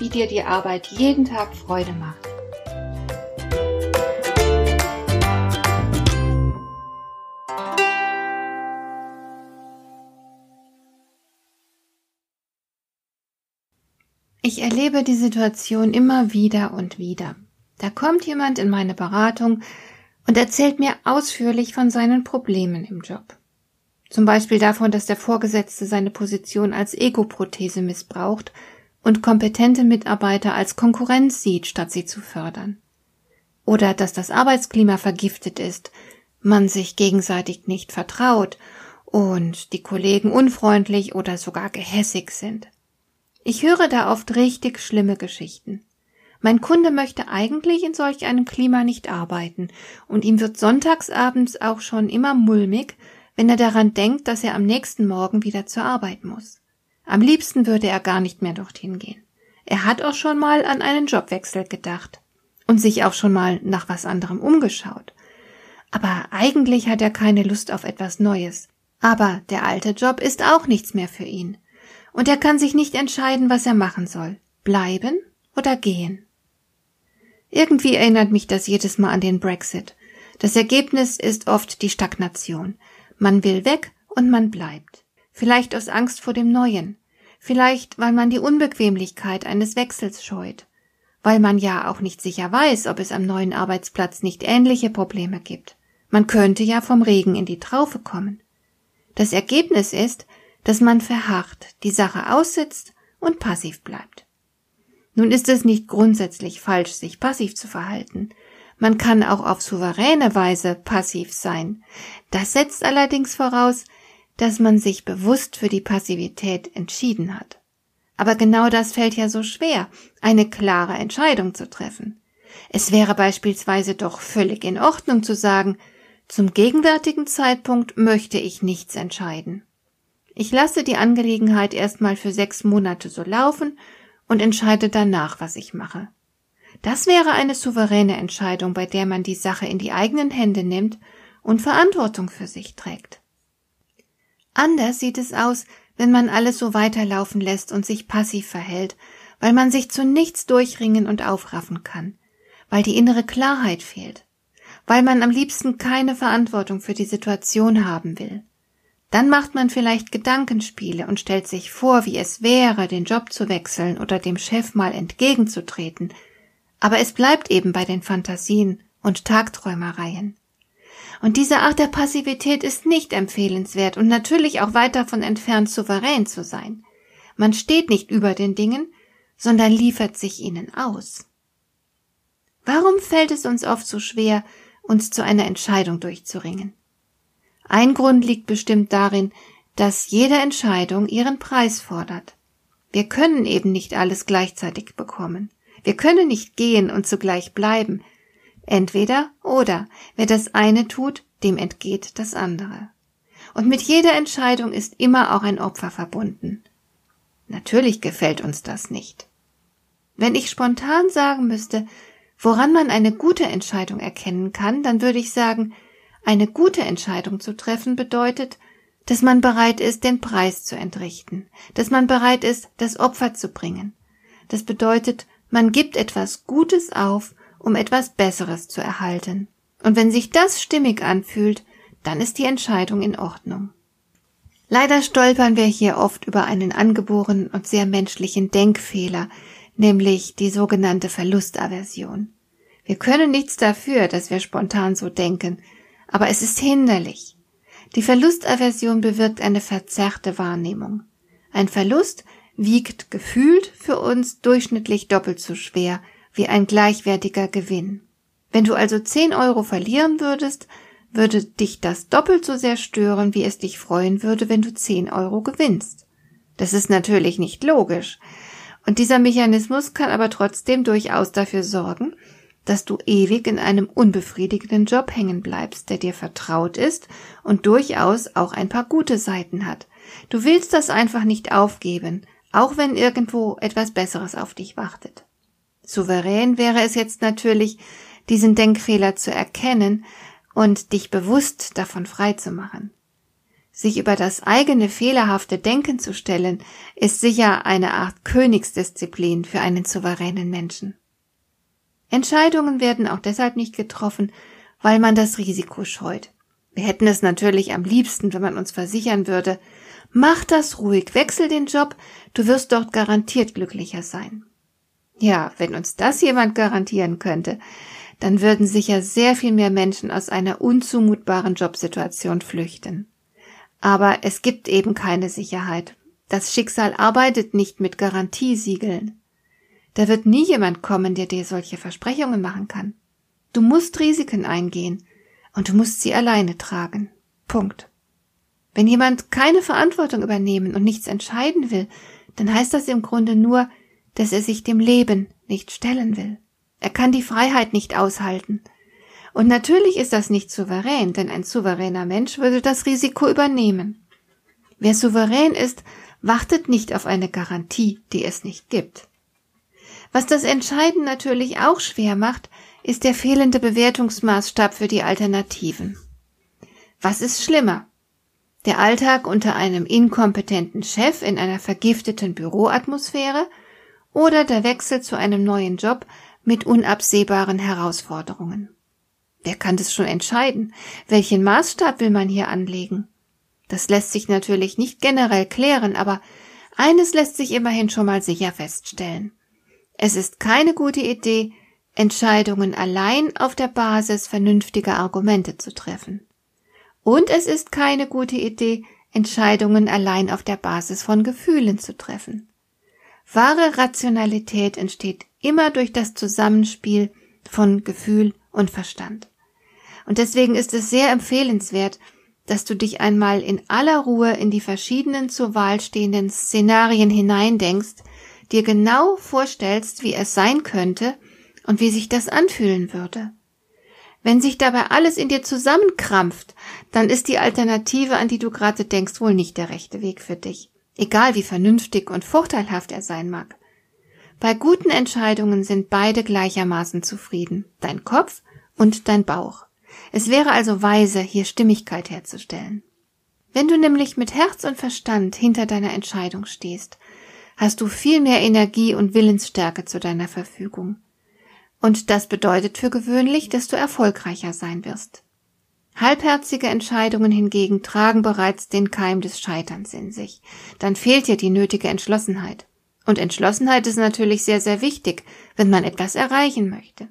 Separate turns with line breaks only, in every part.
wie dir die Arbeit jeden Tag Freude macht. Ich erlebe die Situation immer wieder und wieder. Da kommt jemand in meine Beratung und erzählt mir ausführlich von seinen Problemen im Job. Zum Beispiel davon, dass der Vorgesetzte seine Position als Ego-Prothese missbraucht und kompetente Mitarbeiter als Konkurrenz sieht, statt sie zu fördern. Oder dass das Arbeitsklima vergiftet ist, man sich gegenseitig nicht vertraut und die Kollegen unfreundlich oder sogar gehässig sind. Ich höre da oft richtig schlimme Geschichten. Mein Kunde möchte eigentlich in solch einem Klima nicht arbeiten, und ihm wird sonntagsabends auch schon immer mulmig, wenn er daran denkt, dass er am nächsten Morgen wieder zur Arbeit muss. Am liebsten würde er gar nicht mehr dorthin gehen. Er hat auch schon mal an einen Jobwechsel gedacht und sich auch schon mal nach was anderem umgeschaut. Aber eigentlich hat er keine Lust auf etwas Neues. Aber der alte Job ist auch nichts mehr für ihn. Und er kann sich nicht entscheiden, was er machen soll. Bleiben oder gehen. Irgendwie erinnert mich das jedes Mal an den Brexit. Das Ergebnis ist oft die Stagnation. Man will weg und man bleibt. Vielleicht aus Angst vor dem Neuen, Vielleicht, weil man die Unbequemlichkeit eines Wechsels scheut, weil man ja auch nicht sicher weiß, ob es am neuen Arbeitsplatz nicht ähnliche Probleme gibt. Man könnte ja vom Regen in die Traufe kommen. Das Ergebnis ist, dass man verharrt, die Sache aussitzt und passiv bleibt. Nun ist es nicht grundsätzlich falsch, sich passiv zu verhalten. Man kann auch auf souveräne Weise passiv sein. Das setzt allerdings voraus, dass man sich bewusst für die Passivität entschieden hat. Aber genau das fällt ja so schwer, eine klare Entscheidung zu treffen. Es wäre beispielsweise doch völlig in Ordnung zu sagen, zum gegenwärtigen Zeitpunkt möchte ich nichts entscheiden. Ich lasse die Angelegenheit erstmal für sechs Monate so laufen und entscheide danach, was ich mache. Das wäre eine souveräne Entscheidung, bei der man die Sache in die eigenen Hände nimmt und Verantwortung für sich trägt. Anders sieht es aus, wenn man alles so weiterlaufen lässt und sich passiv verhält, weil man sich zu nichts durchringen und aufraffen kann, weil die innere Klarheit fehlt, weil man am liebsten keine Verantwortung für die Situation haben will. Dann macht man vielleicht Gedankenspiele und stellt sich vor, wie es wäre, den Job zu wechseln oder dem Chef mal entgegenzutreten, aber es bleibt eben bei den Fantasien und Tagträumereien. Und diese Art der Passivität ist nicht empfehlenswert und natürlich auch weit davon entfernt, souverän zu sein. Man steht nicht über den Dingen, sondern liefert sich ihnen aus. Warum fällt es uns oft so schwer, uns zu einer Entscheidung durchzuringen? Ein Grund liegt bestimmt darin, dass jede Entscheidung ihren Preis fordert. Wir können eben nicht alles gleichzeitig bekommen. Wir können nicht gehen und zugleich bleiben, Entweder oder. Wer das eine tut, dem entgeht das andere. Und mit jeder Entscheidung ist immer auch ein Opfer verbunden. Natürlich gefällt uns das nicht. Wenn ich spontan sagen müsste, woran man eine gute Entscheidung erkennen kann, dann würde ich sagen, eine gute Entscheidung zu treffen bedeutet, dass man bereit ist, den Preis zu entrichten, dass man bereit ist, das Opfer zu bringen. Das bedeutet, man gibt etwas Gutes auf, um etwas Besseres zu erhalten. Und wenn sich das stimmig anfühlt, dann ist die Entscheidung in Ordnung. Leider stolpern wir hier oft über einen angeborenen und sehr menschlichen Denkfehler, nämlich die sogenannte Verlustaversion. Wir können nichts dafür, dass wir spontan so denken, aber es ist hinderlich. Die Verlustaversion bewirkt eine verzerrte Wahrnehmung. Ein Verlust wiegt gefühlt für uns durchschnittlich doppelt so schwer wie ein gleichwertiger Gewinn. Wenn du also zehn Euro verlieren würdest, würde dich das doppelt so sehr stören, wie es dich freuen würde, wenn du zehn Euro gewinnst. Das ist natürlich nicht logisch. Und dieser Mechanismus kann aber trotzdem durchaus dafür sorgen, dass du ewig in einem unbefriedigenden Job hängen bleibst, der dir vertraut ist und durchaus auch ein paar gute Seiten hat. Du willst das einfach nicht aufgeben, auch wenn irgendwo etwas Besseres auf dich wartet. Souverän wäre es jetzt natürlich, diesen Denkfehler zu erkennen und dich bewusst davon frei zu machen. Sich über das eigene fehlerhafte Denken zu stellen, ist sicher eine Art Königsdisziplin für einen souveränen Menschen. Entscheidungen werden auch deshalb nicht getroffen, weil man das Risiko scheut. Wir hätten es natürlich am liebsten, wenn man uns versichern würde, mach das ruhig, wechsel den Job, du wirst dort garantiert glücklicher sein. Ja, wenn uns das jemand garantieren könnte, dann würden sicher sehr viel mehr Menschen aus einer unzumutbaren Jobsituation flüchten. Aber es gibt eben keine Sicherheit. Das Schicksal arbeitet nicht mit Garantiesiegeln. Da wird nie jemand kommen, der dir solche Versprechungen machen kann. Du musst Risiken eingehen und du musst sie alleine tragen. Punkt. Wenn jemand keine Verantwortung übernehmen und nichts entscheiden will, dann heißt das im Grunde nur, dass er sich dem Leben nicht stellen will. Er kann die Freiheit nicht aushalten. Und natürlich ist das nicht souverän, denn ein souveräner Mensch würde das Risiko übernehmen. Wer souverän ist, wartet nicht auf eine Garantie, die es nicht gibt. Was das Entscheiden natürlich auch schwer macht, ist der fehlende Bewertungsmaßstab für die Alternativen. Was ist schlimmer? Der Alltag unter einem inkompetenten Chef in einer vergifteten Büroatmosphäre oder der Wechsel zu einem neuen Job mit unabsehbaren Herausforderungen? Wer kann das schon entscheiden? Welchen Maßstab will man hier anlegen? Das lässt sich natürlich nicht generell klären, aber eines lässt sich immerhin schon mal sicher feststellen. Es ist keine gute Idee, Entscheidungen allein auf der Basis vernünftiger Argumente zu treffen. Und es ist keine gute Idee, Entscheidungen allein auf der Basis von Gefühlen zu treffen. Wahre Rationalität entsteht immer durch das Zusammenspiel von Gefühl und Verstand. Und deswegen ist es sehr empfehlenswert, dass du dich einmal in aller Ruhe in die verschiedenen zur Wahl stehenden Szenarien hineindenkst dir genau vorstellst, wie es sein könnte und wie sich das anfühlen würde. Wenn sich dabei alles in dir zusammenkrampft, dann ist die Alternative, an die du gerade denkst, wohl nicht der rechte Weg für dich, egal wie vernünftig und vorteilhaft er sein mag. Bei guten Entscheidungen sind beide gleichermaßen zufrieden, dein Kopf und dein Bauch. Es wäre also weise, hier Stimmigkeit herzustellen. Wenn du nämlich mit Herz und Verstand hinter deiner Entscheidung stehst, hast du viel mehr Energie und Willensstärke zu deiner Verfügung. Und das bedeutet für gewöhnlich, dass du erfolgreicher sein wirst. Halbherzige Entscheidungen hingegen tragen bereits den Keim des Scheiterns in sich. Dann fehlt dir die nötige Entschlossenheit. Und Entschlossenheit ist natürlich sehr, sehr wichtig, wenn man etwas erreichen möchte.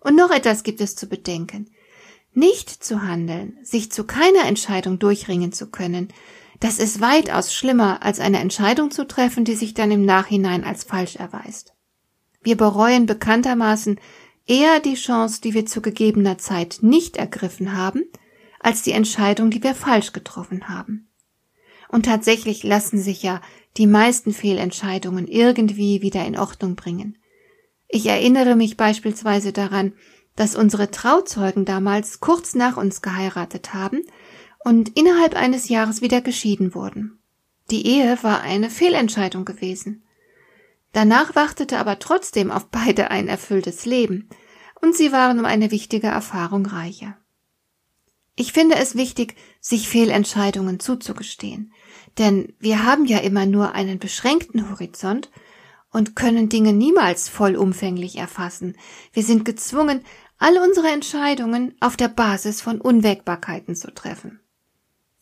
Und noch etwas gibt es zu bedenken. Nicht zu handeln, sich zu keiner Entscheidung durchringen zu können, das ist weitaus schlimmer, als eine Entscheidung zu treffen, die sich dann im Nachhinein als falsch erweist. Wir bereuen bekanntermaßen eher die Chance, die wir zu gegebener Zeit nicht ergriffen haben, als die Entscheidung, die wir falsch getroffen haben. Und tatsächlich lassen sich ja die meisten Fehlentscheidungen irgendwie wieder in Ordnung bringen. Ich erinnere mich beispielsweise daran, dass unsere Trauzeugen damals kurz nach uns geheiratet haben und innerhalb eines Jahres wieder geschieden wurden. Die Ehe war eine Fehlentscheidung gewesen. Danach wartete aber trotzdem auf beide ein erfülltes Leben, und sie waren um eine wichtige Erfahrung reicher. Ich finde es wichtig, sich Fehlentscheidungen zuzugestehen, denn wir haben ja immer nur einen beschränkten Horizont und können Dinge niemals vollumfänglich erfassen. Wir sind gezwungen, all unsere Entscheidungen auf der Basis von Unwägbarkeiten zu treffen.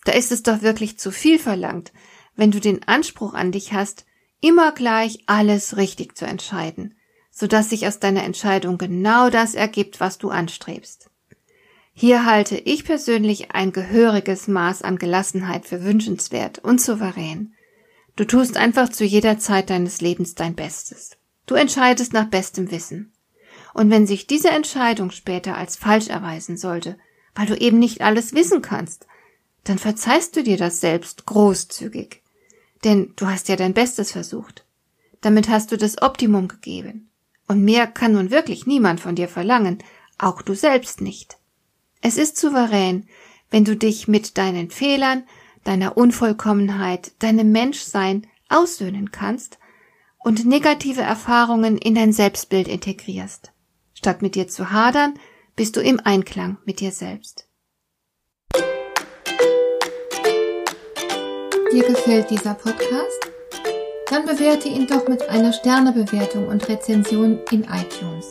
Da ist es doch wirklich zu viel verlangt, wenn du den Anspruch an dich hast, immer gleich alles richtig zu entscheiden, so dass sich aus deiner Entscheidung genau das ergibt, was du anstrebst. Hier halte ich persönlich ein gehöriges Maß an Gelassenheit für wünschenswert und souverän. Du tust einfach zu jeder Zeit deines Lebens dein Bestes. Du entscheidest nach bestem Wissen. Und wenn sich diese Entscheidung später als falsch erweisen sollte, weil du eben nicht alles wissen kannst, dann verzeihst du dir das selbst großzügig. Denn du hast ja dein Bestes versucht. Damit hast du das Optimum gegeben. Und mehr kann nun wirklich niemand von dir verlangen, auch du selbst nicht. Es ist souverän, wenn du dich mit deinen Fehlern, deiner Unvollkommenheit, deinem Menschsein aussöhnen kannst und negative Erfahrungen in dein Selbstbild integrierst. Statt mit dir zu hadern, bist du im Einklang mit dir selbst. Dir gefällt dieser Podcast? Dann bewerte ihn doch mit einer Sternebewertung und Rezension in iTunes.